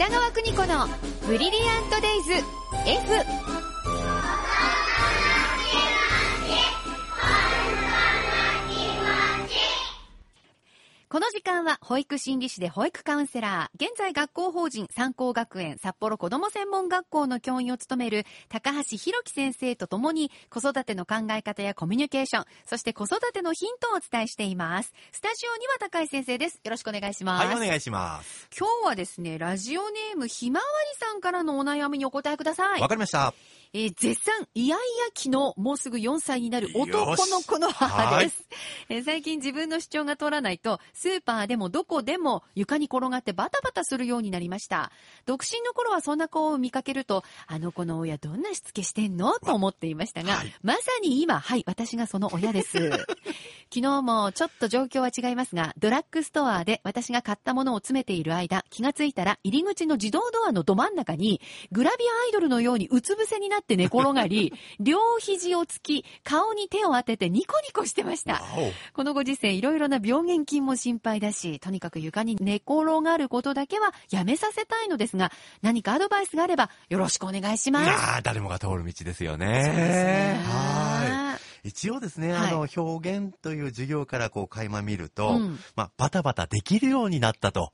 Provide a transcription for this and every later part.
北川邦子のブリリアントデイズ F の時間は保育心理士で保育カウンセラー、現在学校法人三高学園札幌子ども専門学校の教員を務める高橋弘樹先生とともに子育ての考え方やコミュニケーション、そして子育てのヒントをお伝えしています。スタジオには高橋先生です。よろしくお願いします。はい、お願いします。今日はですね、ラジオネームひまわりさんからのお悩みにお答えくださいわ。かりました。えー絶賛イヤイヤ期のもうすぐ4歳になる男の子の母はいです。えー最近自分の主張が通らないと、スーパーでもどこでも床に転がってバタバタするようになりました。独身の頃はそんな子を見かけると、あの子の親どんなしつけしてんの？と思っていましたが、はいまさに今、はい、私がその親です。昨日もちょっと状況は違いますが、ドラッグストアで私が買ったものを詰めている間、気がついたら入り口の自動ドアのど真ん中に、グラビアアイドルのようにうつ伏せになって寝転がり、両肘をつき、顔に手を当ててニコニコしてました。わこのご時世、いろいろな病原菌も心配だし、とにかく床に寝転がることだけはやめさせたいのですが、何かアドバイスがあればよろしくお願いしお。ます。いやー誰もが通る道ですよね。そうですねはい。一応ですね、はいあの、表現という授業からこう垣間見ると、うんまあ、バタバタできるようになったと。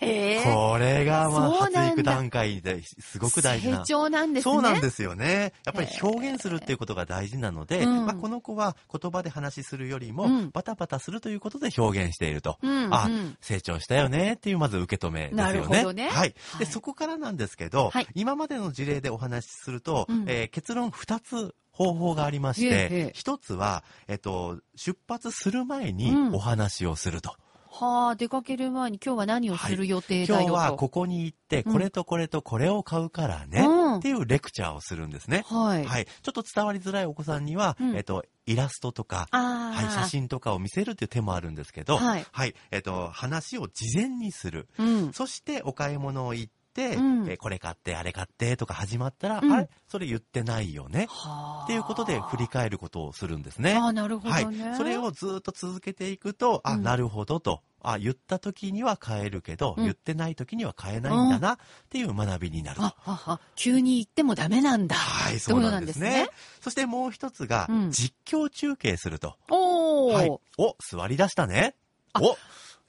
へーこれが、まあ、発育段階ですごく大事な。成長なんですね。そうなんですよね。やっぱり表現するっていうことが大事なので、うんまあ、この子は言葉で話しするよりも、うんバタバタするということで表現していると。うんあうん成長したよねっていうまず受け止めですよね。なるほどねはい。はいで、そこからなんですけど、はい今までの事例でお話しすると、うんえー結論2つ方法がありまして、1つは、えっと、出発する前にうんお話をすると。はあ、出かける前に今日は何をする予定だよと。今日はここに行って、うんこれとこれとこれを買うからね、うんっていうレクチャーをするんですね。はい。はい。ちょっと伝わりづらいお子さんには、うんえっと、イラストとか。はい、写。真とかを見せるっていう手もあるんですけど、はいえっと、話を事前にする。うん。そして、お買い物を行って、うんえーこれ買って、あれ買ってとか始まったら、うんあれ？それ言ってないよね？はあ。っていうことで振り返ることをするんですね。ああ、なるほはどね。い。それをずっと続けていくと、あ、うんなるほどと。あ、言った時には変えるけど、うん言ってない時には変えないんだな、っていう学びになると。急に言ってもダメなんだ。はい、そうなんですね。そういうことなんそしてもう一つが、うん実況中継すると。おー。はい。お、座り出したね。お、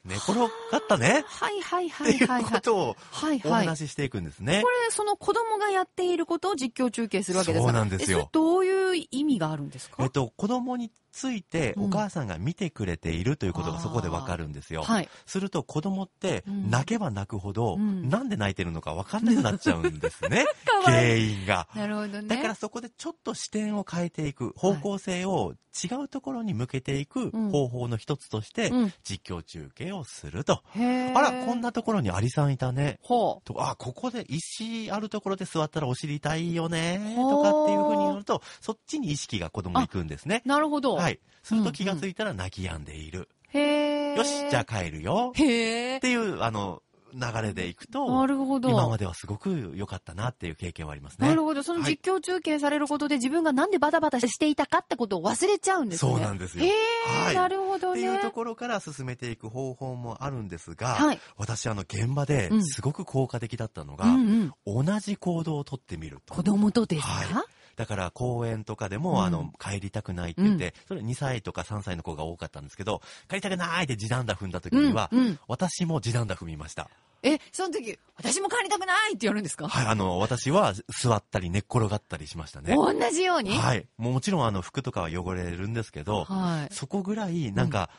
寝転がったね。はいはいはいういはいはい。ことをおはいはい。話ししていくんですねこ。れ、その子供がやっていることを実況中継するわけですかそうなんですよどういう意味があるんですか？えっと、子供についてうんお母さんが見てくれているということがそこでわかるんですよ。はい。すると子供ってうん泣けば泣くほど、うんなんで泣いてるのかわかんなくなっちゃうんですね。原いい。因が。なるほどね。だからそこでちょっと視点を変えていく、方向性を違うところに向けていくうん方法の一つとしてうん、実況中継をすると。あら、こん。なところにアリさんいたね。ほとあ、ここで石あるところで座ったらお尻痛いよね。とかっていうふうに言うと、そっちに意識が子供に行くんですね。う。なるほど。はい。すると気がついたら泣き止んでいる。へー。よし、じゃあ帰るよ。へーっ。ていう、あの、流れでいくと、なるほど。今まではすごく良かったなっていう経験はありますね。なるほど。その実況中継されることで自分がなんでバタバタしていたかってことを忘れちゃうんですね。そうなんですよへー、はいなるほどね。っていうところから進めていく方法もあるんですが、はい私あの現場でうんすごく効果的だったのが、うんうん。同じ行動をとってみると。子供とですか、はいだから公園とかでも、うんあの、帰りたくないって言って、それ2歳とか3歳の子が多かったんですけど、帰りたくないって地団打踏んだ時には、私も地団打踏みました。え、その時、私も帰りたくないってやるんですか、はい、あの、私は座ったり寝っ転がったりしましたね。同じように？はい。もうもちろんあの服とかは汚れるんですけど、はい。そこぐらいなんか、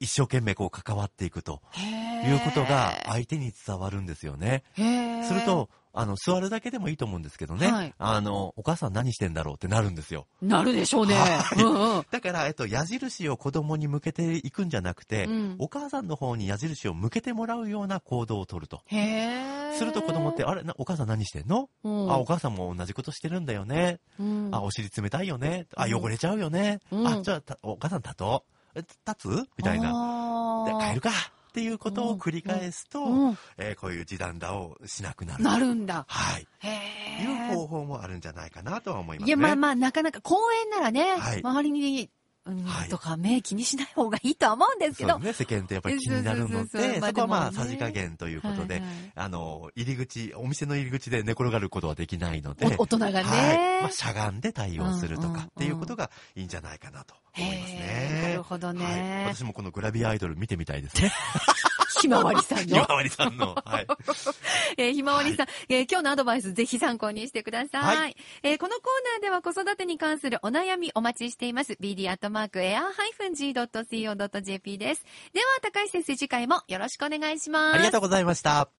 一生懸命こう関わっていくということが相手に伝わるんですよね。すると、あの、座るだけでもいいと思うんですけどね。はいあの、お母さん何してんだろうってなるんですよ。なるでしょうね。はいうんうん。だから、えっと、矢印を子供に向けていくんじゃなくて、うんお母さんの方に矢印を向けてもらうような行動をとると。へーすると子供って、あれなお母さん何してんの、うんあ、お母さんも同じことしてるんだよね。うんあ、お尻冷たいよね。あ、うん汚れちゃうよね。うんあ、じゃあた、お母さん立とう。え立つ？みたいな。で帰るかっていうことを繰り返すと、うんえーこういう時短打をしなくなる。なるんだ。はい。へいうー方法もあるんじゃないかなとは思いますね。いや、まあまあ、なかなか公園ならね、はい周りにうんはいとか目気にしない方がいいとは思うんですけど。そうですね、世間ってやっぱり気になるので、まあそこはまあ、さじ加減ということで、はいはいあの、入り口、お店の入り口で寝転がることはできないので、お大人がねはい。まあ、しゃがんで対応するとうんうんうんかっていうことがいいんじゃないかなと思いますへねー。なるほどねはい私もこのグラビアアイドル見てみたいですね。ひまわりさんひまの。わりさんの。はい。えーひまわりさん、えー今日のアドバイスぜひ参考にしてください。はえーこのコーナーでは子育てに関するお悩みお待ちしています。bd.air-g.co.jp です。では、高橋先生次回もよろしくお願いします。ありがとうございました。